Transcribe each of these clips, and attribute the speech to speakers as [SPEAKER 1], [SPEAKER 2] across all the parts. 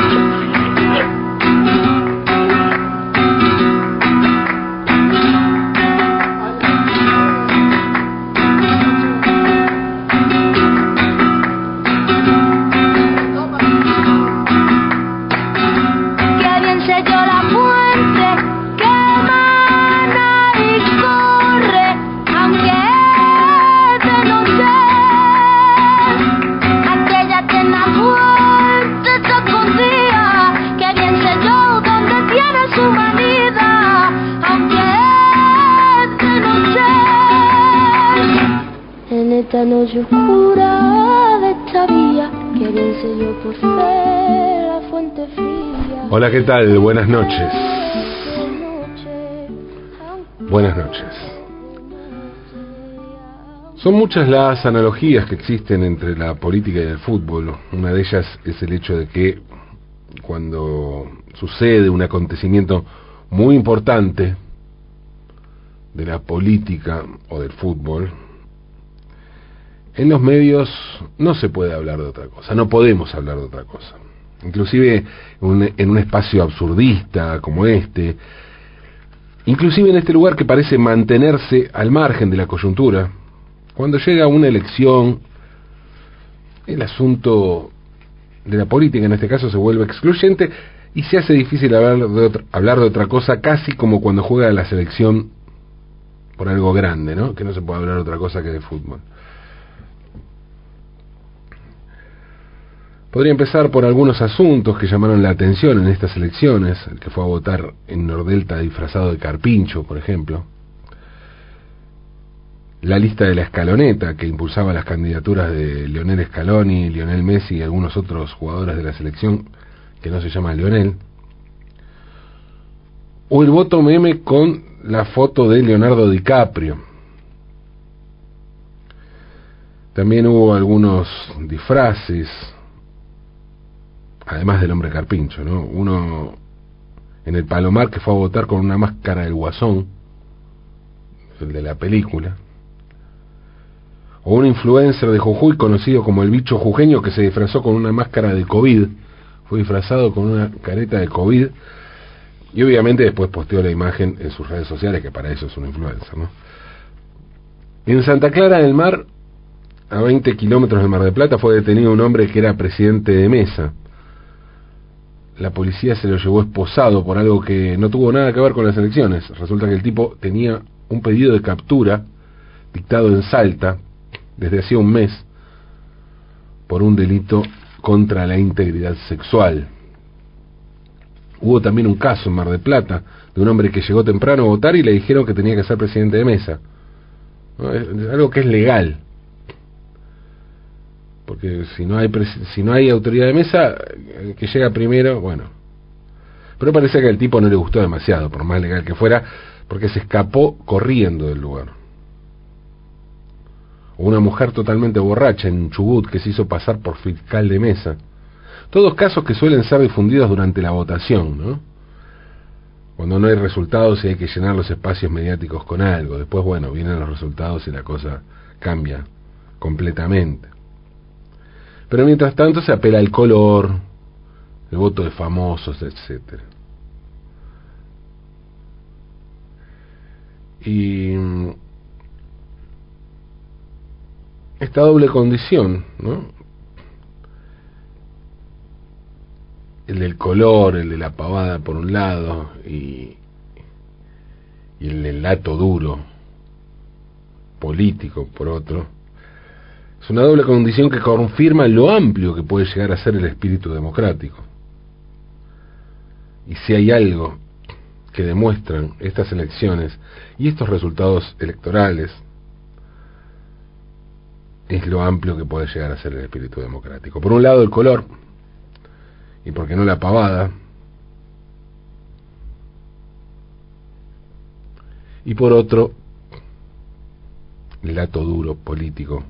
[SPEAKER 1] Thank you. Hola, ¿qué tal? Buenas noches. Buenas noches. Son muchas las analogías que existen entre la política y el fútbol. Una de ellas es el hecho de que cuando sucede un acontecimiento muy importante de la política o del fútbol, en los medios no se puede hablar de otra cosa, no podemos hablar de otra cosa inclusive en un espacio absurdista como este, inclusive en este lugar que parece mantenerse al margen de la coyuntura, cuando llega una elección, el asunto de la política en este caso se vuelve excluyente y se hace difícil hablar de otra, hablar de otra cosa, casi como cuando juega la selección por algo grande, ¿no? Que no se puede hablar de otra cosa que de fútbol. Podría empezar por algunos asuntos que llamaron la atención en estas elecciones, el que fue a votar en Nordelta disfrazado de carpincho, por ejemplo. La lista de la escaloneta que impulsaba las candidaturas de Lionel Scaloni, Lionel Messi y algunos otros jugadores de la selección que no se llama Lionel. O el voto meme con la foto de Leonardo DiCaprio. También hubo algunos disfraces, además del hombre carpincho, ¿no? Uno en el Palomar que fue a votar con una máscara del guasón, el de la película, o un influencer de Jujuy conocido como el bicho jujeño que se disfrazó con una máscara de COVID, fue disfrazado con una careta de COVID, y obviamente después posteó la imagen en sus redes sociales, que para eso es un influencer, ¿no? En Santa Clara del Mar, a 20 kilómetros del Mar de Plata, fue detenido un hombre que era presidente de mesa la policía se lo llevó esposado por algo que no tuvo nada que ver con las elecciones. Resulta que el tipo tenía un pedido de captura dictado en Salta desde hacía un mes por un delito contra la integridad sexual. Hubo también un caso en Mar de Plata de un hombre que llegó temprano a votar y le dijeron que tenía que ser presidente de mesa. algo que es legal porque si no hay si no hay autoridad de mesa que llega primero bueno. Pero parece que al tipo no le gustó demasiado por más legal que fuera porque se escapó corriendo del lugar. Una mujer totalmente borracha en Chubut que se hizo pasar por fiscal de mesa. Todos casos que suelen ser difundidos durante la votación no cuando no hay resultados y hay que llenar los espacios mediáticos con algo. Después bueno vienen los resultados y la cosa cambia completamente pero mientras tanto se apela al color, el voto de famosos, etcétera. Y mm, esta doble condición, ¿no? El del color, el de la pavada por un lado y, y el del lato duro político por otro, es una doble condición que confirma lo amplio que puede llegar a ser el espíritu democrático. Y si hay algo que demuestran estas elecciones y estos resultados electorales, es lo amplio que puede llegar a ser el espíritu democrático. Por un lado el color, y por qué no la pavada, y por otro el lato duro político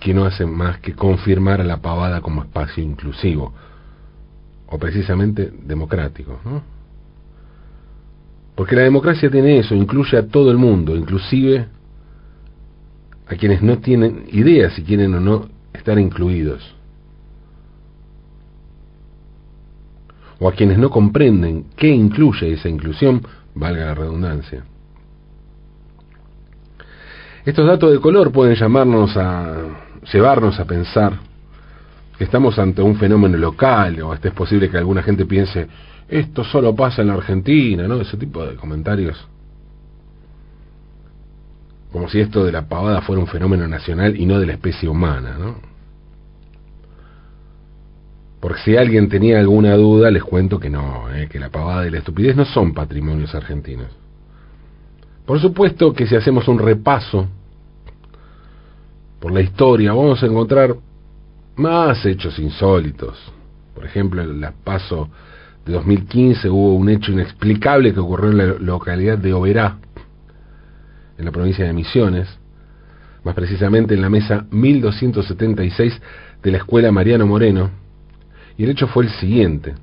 [SPEAKER 1] que no hacen más que confirmar a la pavada como espacio inclusivo, o precisamente democrático. ¿no? Porque la democracia tiene eso, incluye a todo el mundo, inclusive a quienes no tienen idea si quieren o no estar incluidos. o a quienes no comprenden qué incluye esa inclusión, valga la redundancia. Estos datos de color pueden llamarnos a llevarnos a pensar que estamos ante un fenómeno local o es posible que alguna gente piense esto solo pasa en la Argentina, ¿no? Ese tipo de comentarios. Como si esto de la pavada fuera un fenómeno nacional y no de la especie humana, ¿no? Porque si alguien tenía alguna duda, les cuento que no, ¿eh? que la pavada y la estupidez no son patrimonios argentinos. Por supuesto que si hacemos un repaso por la historia, vamos a encontrar más hechos insólitos. Por ejemplo, en el paso de 2015 hubo un hecho inexplicable que ocurrió en la localidad de Oberá, en la provincia de Misiones, más precisamente en la mesa 1276 de la escuela Mariano Moreno, y el hecho fue el siguiente.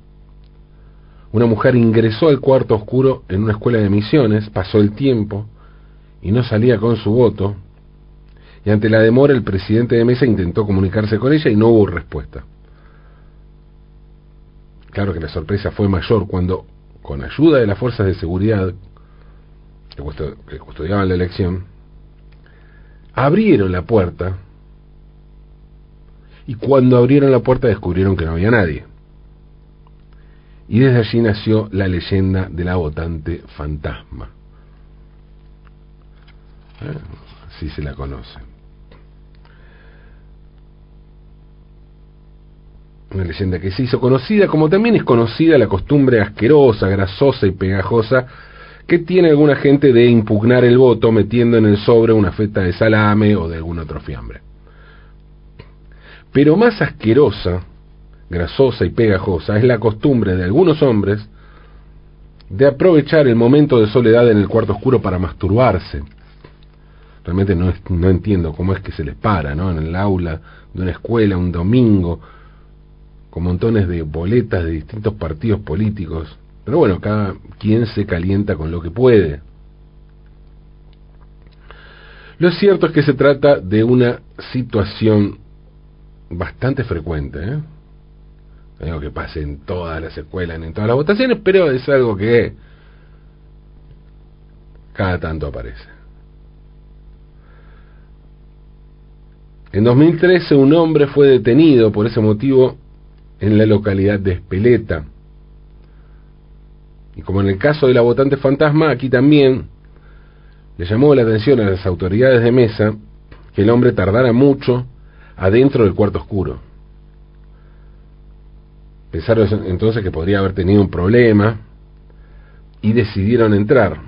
[SPEAKER 1] Una mujer ingresó al cuarto oscuro en una escuela de misiones, pasó el tiempo y no salía con su voto, y ante la demora el presidente de mesa intentó comunicarse con ella y no hubo respuesta. Claro que la sorpresa fue mayor cuando, con ayuda de las fuerzas de seguridad que custodiaban la elección, abrieron la puerta y cuando abrieron la puerta descubrieron que no había nadie. Y desde allí nació la leyenda de la votante fantasma. ¿Eh? Así se la conoce. Una leyenda que se hizo conocida, como también es conocida la costumbre asquerosa, grasosa y pegajosa que tiene alguna gente de impugnar el voto metiendo en el sobre una feta de salame o de algún otro fiambre. Pero más asquerosa, grasosa y pegajosa es la costumbre de algunos hombres de aprovechar el momento de soledad en el cuarto oscuro para masturbarse. Realmente no, no entiendo cómo es que se les para, ¿no? En el aula de una escuela, un domingo, con montones de boletas de distintos partidos políticos. Pero bueno, cada quien se calienta con lo que puede. Lo cierto es que se trata de una situación bastante frecuente. ¿eh? Digo que pase en todas las escuelas, en todas las votaciones, pero es algo que cada tanto aparece. En 2013 un hombre fue detenido por ese motivo en la localidad de Espeleta. Y como en el caso de la votante fantasma, aquí también le llamó la atención a las autoridades de mesa que el hombre tardara mucho adentro del cuarto oscuro. Pensaron entonces que podría haber tenido un problema y decidieron entrar.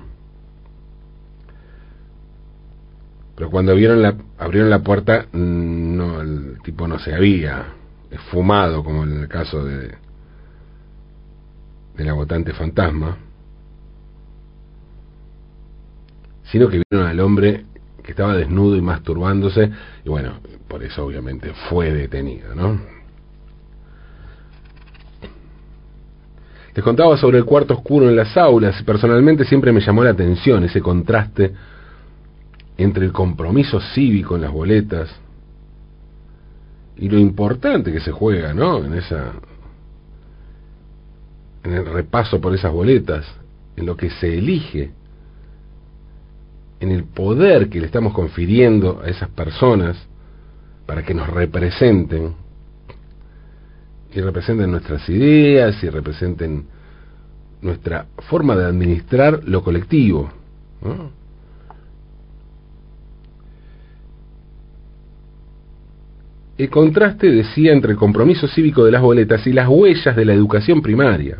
[SPEAKER 1] Pero cuando vieron la, abrieron la puerta, no, el tipo no se había esfumado, como en el caso de, de la votante fantasma, sino que vieron al hombre que estaba desnudo y masturbándose, y bueno, por eso obviamente fue detenido, ¿no? Les contaba sobre el cuarto oscuro en las aulas y personalmente siempre me llamó la atención ese contraste entre el compromiso cívico en las boletas y lo importante que se juega, ¿no? En esa en el repaso por esas boletas, en lo que se elige, en el poder que le estamos confiriendo a esas personas para que nos representen y representen nuestras ideas y representen nuestra forma de administrar lo colectivo. El contraste decía entre el compromiso cívico de las boletas y las huellas de la educación primaria,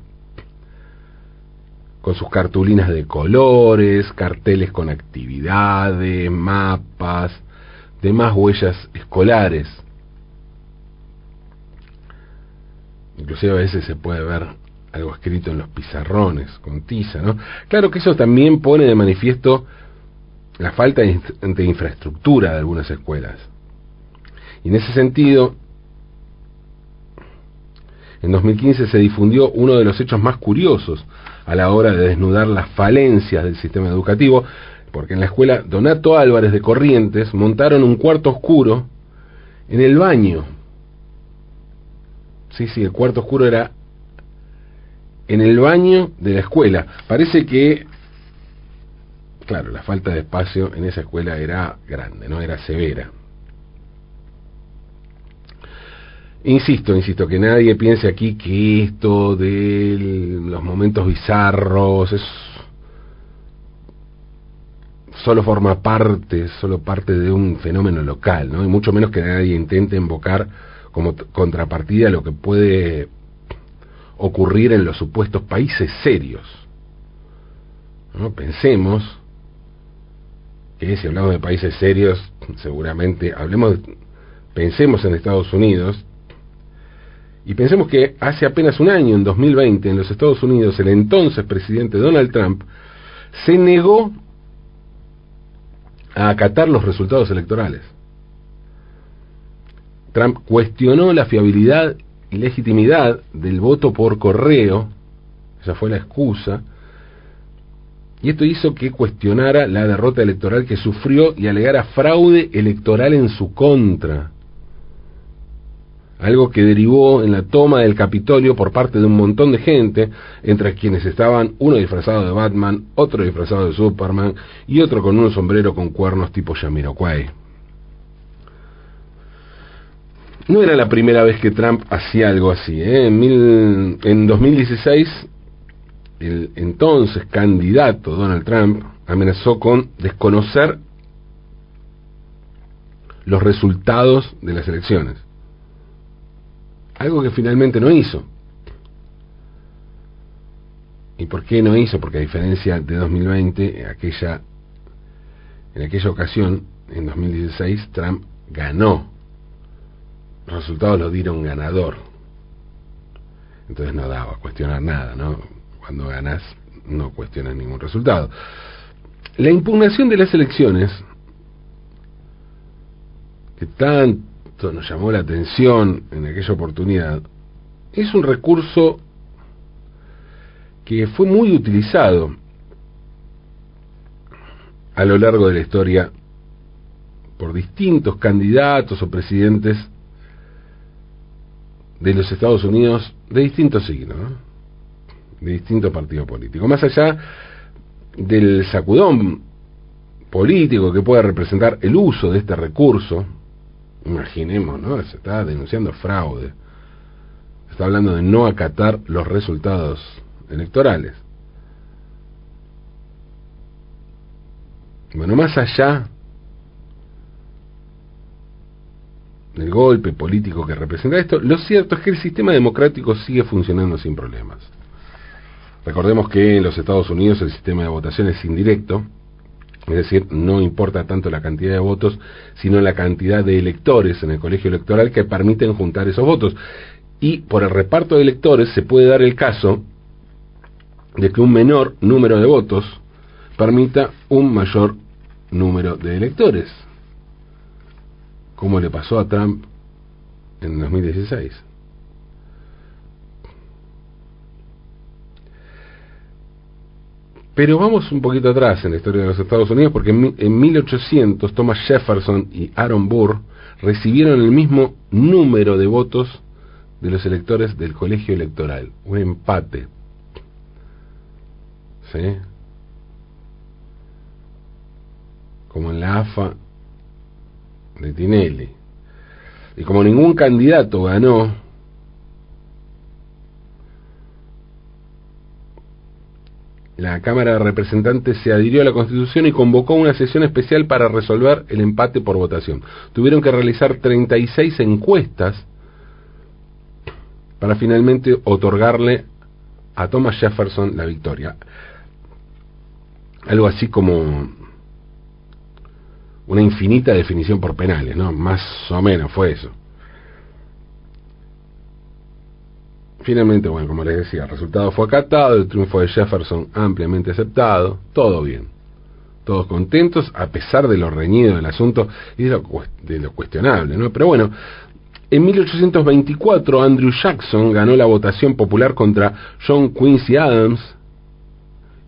[SPEAKER 1] con sus cartulinas de colores, carteles con actividades, mapas, demás huellas escolares. Inclusive a veces se puede ver algo escrito en los pizarrones con tiza, ¿no? Claro que eso también pone de manifiesto la falta de infraestructura de algunas escuelas. Y en ese sentido, en 2015 se difundió uno de los hechos más curiosos a la hora de desnudar las falencias del sistema educativo, porque en la escuela Donato Álvarez de Corrientes montaron un cuarto oscuro en el baño. Sí, sí, el cuarto oscuro era en el baño de la escuela. Parece que, claro, la falta de espacio en esa escuela era grande, no era severa. Insisto, insisto, que nadie piense aquí que esto de los momentos bizarros es solo forma parte, solo parte de un fenómeno local, ¿no? Y mucho menos que nadie intente invocar como contrapartida lo que puede ocurrir en los supuestos países serios. ¿No? Pensemos que si hablamos de países serios, seguramente hablemos, pensemos en Estados Unidos, y pensemos que hace apenas un año, en 2020, en los Estados Unidos, el entonces presidente Donald Trump se negó a acatar los resultados electorales. Trump cuestionó la fiabilidad y legitimidad del voto por correo, esa fue la excusa, y esto hizo que cuestionara la derrota electoral que sufrió y alegara fraude electoral en su contra algo que derivó en la toma del Capitolio por parte de un montón de gente, entre quienes estaban uno disfrazado de Batman, otro disfrazado de Superman y otro con un sombrero con cuernos tipo Jamiroquai. No era la primera vez que Trump hacía algo así. ¿eh? En, en 2016, el entonces candidato Donald Trump amenazó con desconocer los resultados de las elecciones algo que finalmente no hizo. ¿Y por qué no hizo? Porque a diferencia de 2020, en aquella, en aquella ocasión, en 2016, Trump ganó. Los resultados lo dieron ganador. Entonces no daba a cuestionar nada, ¿no? Cuando ganas no cuestionas ningún resultado. La impugnación de las elecciones, que tan nos llamó la atención en aquella oportunidad, es un recurso que fue muy utilizado a lo largo de la historia por distintos candidatos o presidentes de los Estados Unidos de distintos signos, de distintos partidos políticos. Más allá del sacudón político que pueda representar el uso de este recurso, Imaginemos, ¿no? Se está denunciando fraude. Se está hablando de no acatar los resultados electorales. Bueno, más allá del golpe político que representa esto, lo cierto es que el sistema democrático sigue funcionando sin problemas. Recordemos que en los Estados Unidos el sistema de votación es indirecto, es decir, no importa tanto la cantidad de votos, sino la cantidad de electores en el colegio electoral que permiten juntar esos votos. Y por el reparto de electores se puede dar el caso de que un menor número de votos permita un mayor número de electores, como le pasó a Trump en 2016. Pero vamos un poquito atrás en la historia de los Estados Unidos, porque en, 1800 Thomas Jefferson y Aaron Burr recibieron el mismo número de votos de los electores del colegio electoral, un empate. ¿Sí? Como en la AFA de Tinelli. Y como ningún candidato ganó La Cámara de Representantes se adhirió a la Constitución y convocó una sesión especial para resolver el empate por votación. Tuvieron que realizar 36 encuestas para finalmente otorgarle a Thomas Jefferson la victoria. Algo así como una infinita definición por penales, ¿no? Más o menos fue eso. Finalmente, bueno, como les decía, el resultado fue acatado, el triunfo de Jefferson ampliamente aceptado, todo bien. Todos contentos, a pesar de lo reñido del asunto y de lo, cuestionable, ¿no? Pero bueno, en 1824 Andrew Jackson ganó la votación popular contra John Quincy Adams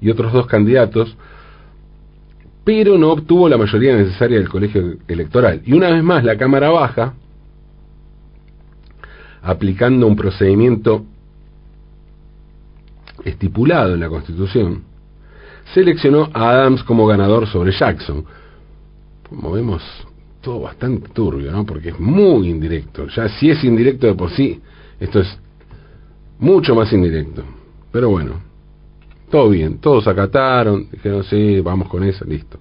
[SPEAKER 1] y otros dos candidatos, pero no obtuvo la mayoría necesaria del colegio electoral. Y una vez más la Cámara Baja, aplicando un procedimiento estipulado en la Constitución, seleccionó a Adams como ganador sobre Jackson. Como vemos, todo bastante turbio, ¿no? Porque es muy indirecto. Ya si es indirecto de por sí, esto es mucho más indirecto. Pero bueno, todo bien, todos acataron, dijeron, sí, vamos con esa, listo.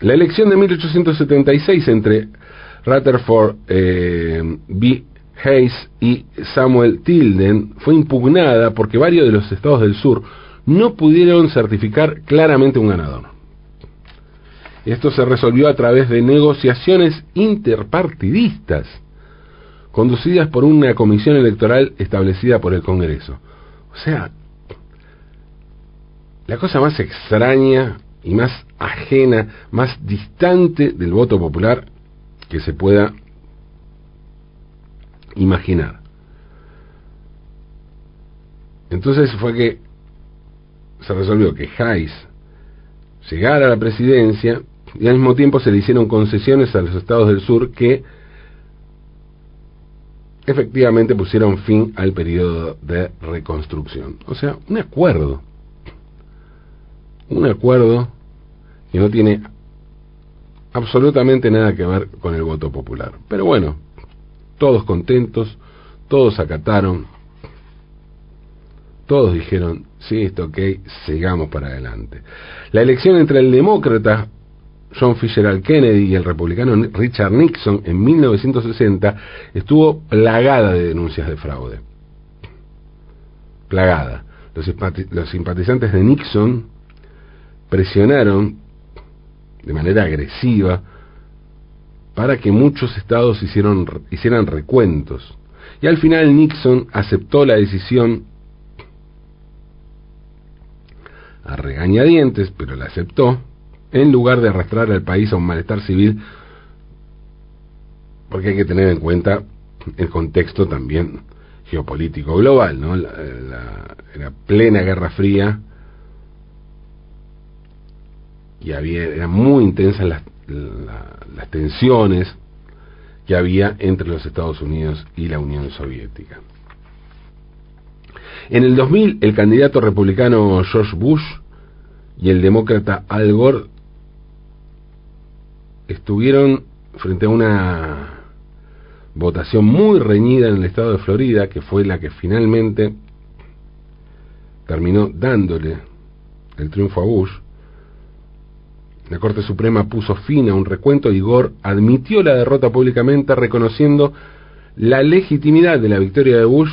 [SPEAKER 1] La elección de 1876 entre Rutherford eh, B. Hayes y Samuel Tilden fue impugnada porque varios de los estados del sur no pudieron certificar claramente un ganador. Esto se resolvió a través de negociaciones interpartidistas conducidas por una comisión electoral establecida por el Congreso. O sea, la cosa más extraña y más ajena, más distante del voto popular que se pueda imaginar. Entonces fue que se resolvió que Hayes llegara a la presidencia y al mismo tiempo se le hicieron concesiones a los estados del sur que efectivamente pusieron fin al periodo de reconstrucción. O sea, un acuerdo. Un acuerdo que no tiene absolutamente nada que ver con el voto popular. Pero bueno, todos contentos, todos acataron, todos dijeron, sí, está ok, sigamos para adelante. La elección entre el demócrata John Fitzgerald Kennedy y el republicano Richard Nixon en 1960 estuvo plagada de denuncias de fraude. Plagada. Los, simpatizantes de Nixon presionaron de manera agresiva para que muchos estados hicieron, hicieran recuentos. Y al final Nixon aceptó la decisión a regañadientes, pero la aceptó, en lugar de arrastrar al país a un malestar civil, porque hay que tener en cuenta el contexto también geopolítico global, ¿no? La, plena Guerra Fría y había eran muy intensas las, las tensiones que había entre los Estados Unidos y la Unión Soviética. En el 2000, el candidato republicano George Bush y el demócrata Al Gore estuvieron frente a una votación muy reñida en el estado de Florida, que fue la que finalmente terminó dándole el triunfo a Bush. La Corte Suprema puso fin a un recuento y Gore admitió la derrota públicamente reconociendo la legitimidad de la victoria de Bush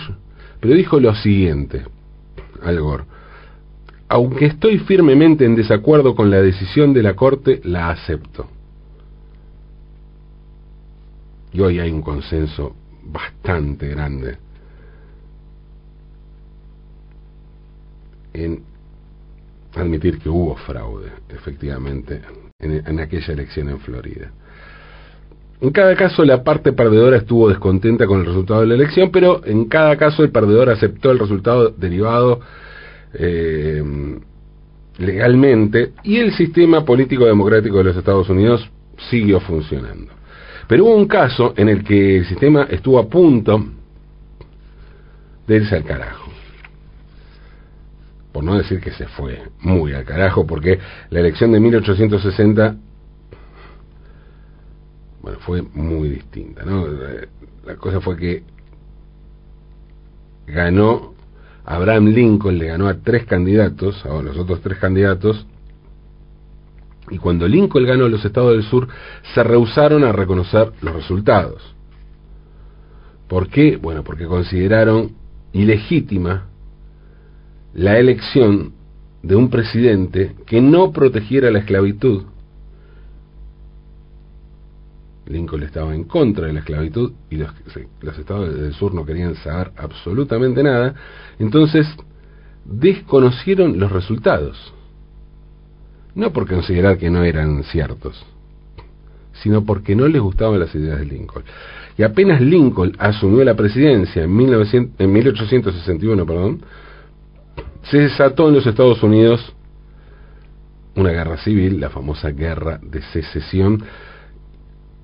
[SPEAKER 1] pero dijo lo siguiente, Al Gore, aunque estoy firmemente en desacuerdo con la decisión de la Corte, la acepto. Y hoy hay un consenso bastante grande en admitir que hubo fraude, efectivamente, en, aquella elección en Florida. En cada caso la parte perdedora estuvo descontenta con el resultado de la elección, pero en cada caso el perdedor aceptó el resultado derivado eh, legalmente y el sistema político democrático de los Estados Unidos siguió funcionando. Pero hubo un caso en el que el sistema estuvo a punto de irse al carajo. Por no decir que se fue muy al carajo, porque la elección de 1860 bueno, fue muy distinta, ¿no? La cosa fue que ganó Abraham Lincoln, le ganó a tres candidatos, a los otros tres candidatos, y cuando Lincoln ganó los estados del sur, se rehusaron a reconocer los resultados. ¿Por qué? Bueno, porque consideraron ilegítima la elección de un presidente que no protegiera la esclavitud Lincoln estaba en contra de la esclavitud y los, estados del sur no querían saber absolutamente nada, entonces desconocieron los resultados. No por considerar que no eran ciertos, sino porque no les gustaban las ideas de Lincoln. Y apenas Lincoln asumió la presidencia en, 1900, en 1861, perdón, se desató en los Estados Unidos una guerra civil, la famosa guerra de secesión,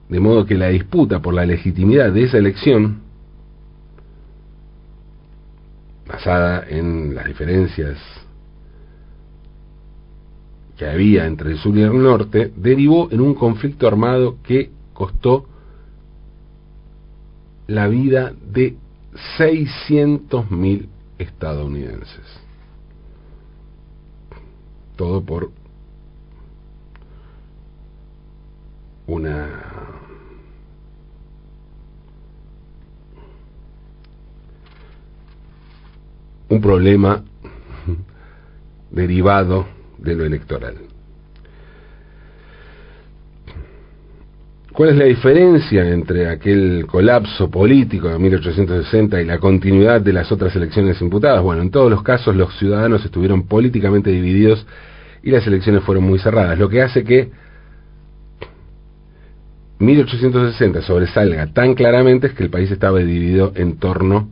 [SPEAKER 1] de modo que la disputa por la legitimidad de esa elección basada en las diferencias que había entre el sur y el norte, derivó en un conflicto armado que costó la vida de 600.000 estadounidenses. Todo por una un problema derivado de lo electoral. ¿Cuál es la diferencia entre aquel colapso político de 1860 y la continuidad de las otras elecciones imputadas? Bueno, en todos los casos los ciudadanos estuvieron políticamente divididos y las elecciones fueron muy cerradas, lo que hace que 1860 sobresalga tan claramente es que el país estaba dividido en torno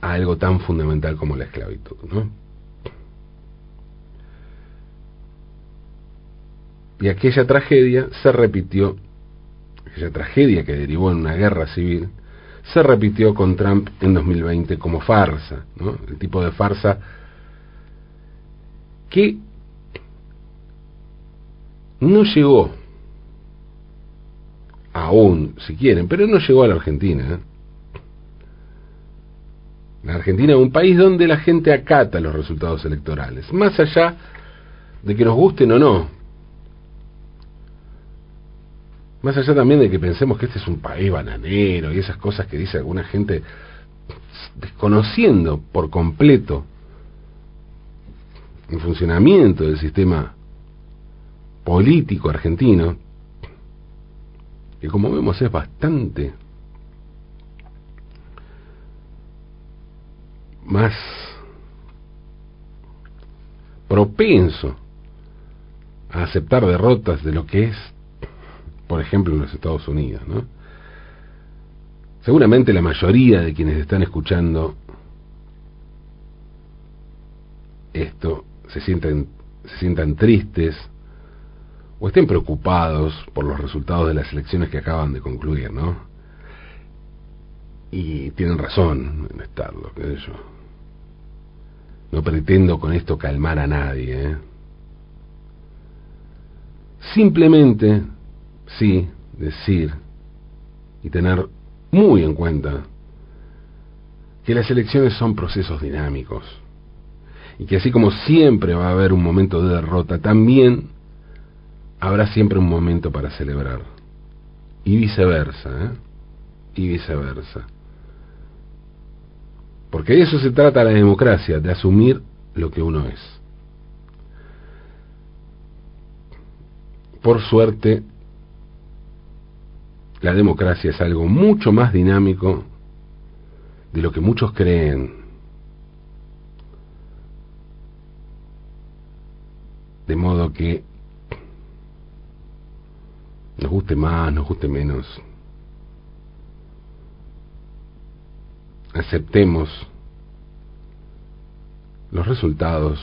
[SPEAKER 1] a algo tan fundamental como la esclavitud, ¿no? Y aquella tragedia se repitió, aquella tragedia que derivó en una guerra civil, se repitió con Trump en 2020 como farsa, ¿no? El tipo de farsa que no llegó aún, si quieren, pero no llegó a la Argentina. ¿eh? La Argentina es un país donde la gente acata los resultados electorales, más allá de que nos gusten o no. Más allá también de que pensemos que este es un país bananero y esas cosas que dice alguna gente desconociendo por completo el funcionamiento del sistema político argentino, que como vemos es bastante más propenso a aceptar derrotas de lo que es por ejemplo, en los Estados Unidos. ¿no? Seguramente la mayoría de quienes están escuchando esto se sientan, se sientan tristes o estén preocupados por los resultados de las elecciones que acaban de concluir, ¿no? Y tienen razón en estarlo, qué yo. No pretendo con esto calmar a nadie, ¿eh? Simplemente sí decir y tener muy en cuenta que las elecciones son procesos dinámicos y que así como siempre va a haber un momento de derrota, también habrá siempre un momento para celebrar. Y viceversa, ¿eh? Y viceversa. Porque de eso se trata la democracia, de asumir lo que uno es. Por suerte, la democracia es algo mucho más dinámico de lo que muchos creen. De modo que nos guste más, nos guste menos, aceptemos los resultados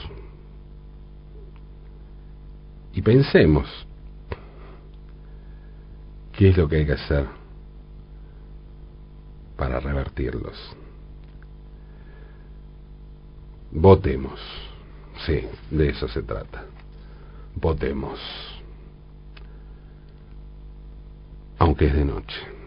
[SPEAKER 1] y pensemos ¿Qué es lo que hay que hacer para revertirlos? Votemos. Sí, de eso se trata. Votemos. Aunque es de noche.